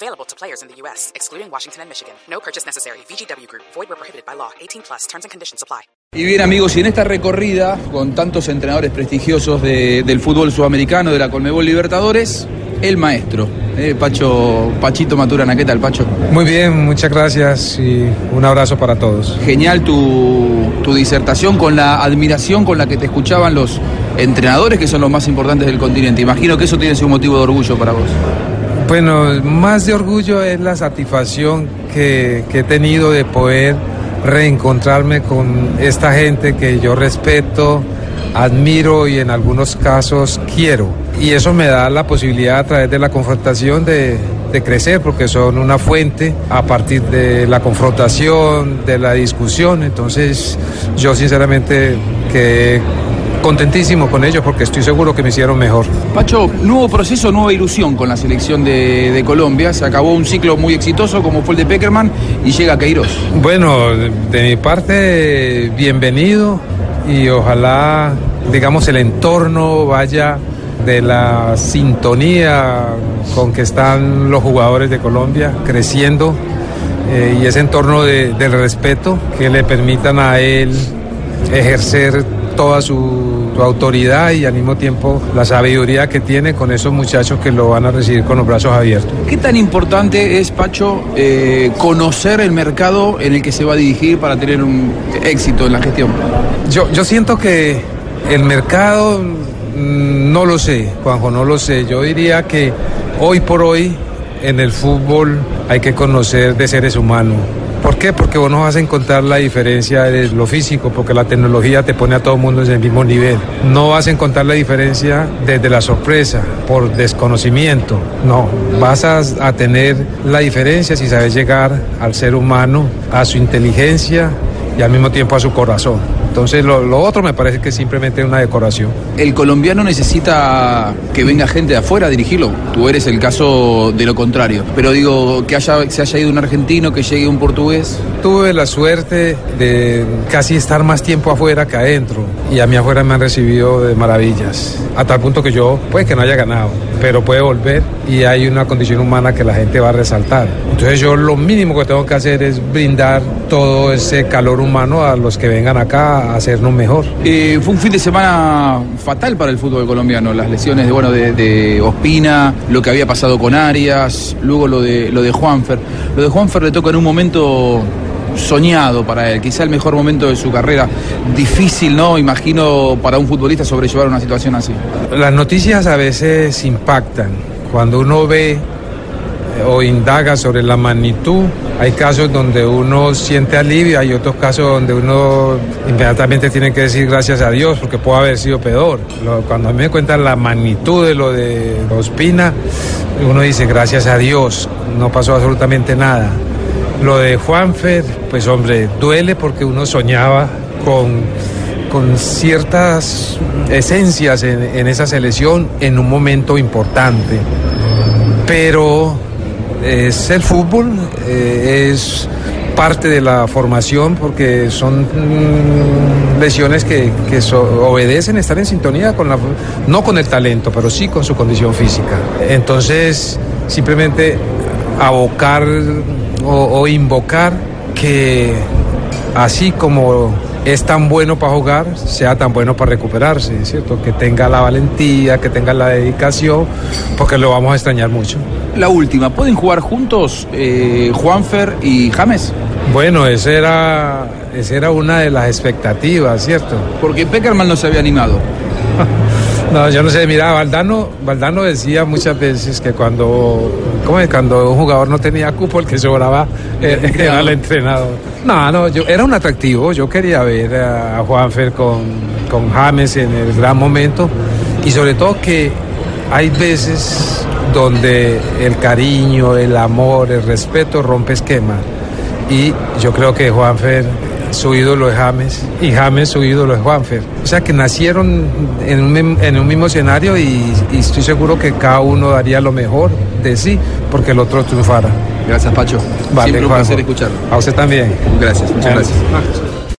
Available to players in the U.S., excluding Washington and Michigan. No purchase necessary. VGW Group. Void where prohibited by law. 18 plus. Terms and conditions apply. Y bien amigos, y en esta recorrida con tantos entrenadores prestigiosos de- del fútbol sudamericano, de la Colmebol Libertadores, el maestro, eh, Pacho, Pachito Maturana, ¿qué tal Pacho? Muy bien, muchas gracias y un abrazo para todos. Genial tu, tu disertación con la admiración con la que te escuchaban los entrenadores que son los más importantes del continente. Imagino que eso tiene sido un motivo de orgullo para vos. Bueno, más de orgullo es la satisfacción que, que he tenido de poder reencontrarme con esta gente que yo respeto, admiro y en algunos casos quiero. Y eso me da la posibilidad a través de la confrontación de, crecer porque son una fuente a partir de la confrontación, de la discusión. Entonces yo sinceramente quedé contentísimo con ellos porque estoy seguro que me hicieron mejor. Pacho, nuevo proceso, nueva ilusión con la selección de, de Colombia. Se acabó un ciclo muy exitoso como fue el de Peckerman y llega Queiroz. Bueno, de de mi parte, bienvenido y ojalá, digamos, el entorno vaya de la sintonía con que están los jugadores de Colombia creciendo eh, y ese entorno de- del respeto que le permitan a él ejercer toda su, su autoridad y al mismo tiempo la sabiduría que tiene con esos muchachos que lo van a recibir con los brazos abiertos. ¿Qué tan importante es, Pacho, eh, conocer el mercado en el que se va a dirigir para tener un éxito en la gestión? Yo, yo siento que el mercado, mm, no lo sé, Juanjo, no lo sé. Yo diría que hoy por hoy en el fútbol hay que conocer de seres humanos. ¿Por qué? Porque vos no vas a encontrar la diferencia de lo físico, porque la tecnología te pone a todo el mundo en el mismo nivel. No vas a encontrar la diferencia desde la sorpresa, por desconocimiento. No, vas a, a tener la diferencia si sabes llegar al ser humano, a su inteligencia y al mismo tiempo a su corazón. Entonces lo, lo otro me parece que es simplemente una decoración. El colombiano necesita que venga gente de afuera a dirigirlo. Tú eres el caso de lo contrario. Pero digo, que haya, se haya ido un argentino, que llegue un portugués. Tuve la suerte de casi estar más tiempo afuera que adentro y a mí afuera me han recibido de maravillas, a tal punto que yo puede que no haya ganado, pero puede volver y hay una condición humana que la gente va a resaltar. Entonces yo lo mínimo que tengo que hacer es brindar todo ese calor humano a los que vengan acá a hacernos mejor. Eh, fue un fin de semana fatal para el fútbol colombiano. Las lesiones de, bueno, de, de Ospina, lo que había pasado con Arias, luego lo de, lo de Juanfer. Lo de Juanfer le toca en un momento soñado para él, quizá el mejor momento de su carrera. Difícil, ¿no? Imagino para un futbolista sobrellevar una situación así. Las noticias a veces impactan. Cuando uno ve eh, o indaga sobre la magnitud, hay casos donde uno siente alivio, hay otros casos donde uno inmediatamente tiene que decir gracias a Dios porque puede haber sido peor. Cuando a mí me cuentan la magnitud de lo de Ospina, uno dice gracias a Dios, no pasó absolutamente nada. Lo de Juanfer, pues hombre, duele porque uno soñaba con, con ciertas esencias en, en esa selección en un momento importante. Pero es el fútbol, eh, es parte de la formación porque son mm, lesiones que, que so- obedecen estar en sintonía con la, no con el talento, pero sí con su condición física. Entonces, simplemente abocar o, o invocar que así como es tan bueno para jugar, sea tan bueno para recuperarse, ¿cierto? Que tenga la valentía, que tenga la dedicación, porque lo vamos a extrañar mucho. La última, ¿pueden jugar juntos eh, Juanfer y James? Bueno, esa era, esa era una de las expectativas, ¿cierto? Porque Peckerman no se había animado. No, yo no sé, mira, Valdano, Valdano decía muchas veces que cuando, ¿cómo es? cuando un jugador no tenía cupo, el que sobraba era el entrenador. No, no, yo, era un atractivo, yo quería ver a Juanfer con, con James en el gran momento y sobre todo que hay veces donde el cariño, el amor, el respeto rompe esquema y yo creo que Juanfer su ídolo es James y James su ídolo es Juanfer. O sea que nacieron en un, en un mismo escenario y, y, estoy seguro que cada uno daría lo mejor de sí porque el otro triunfara. Gracias Pacho. Vale, Siempre un placer escucharlo. A usted también. Gracias, muchas gracias.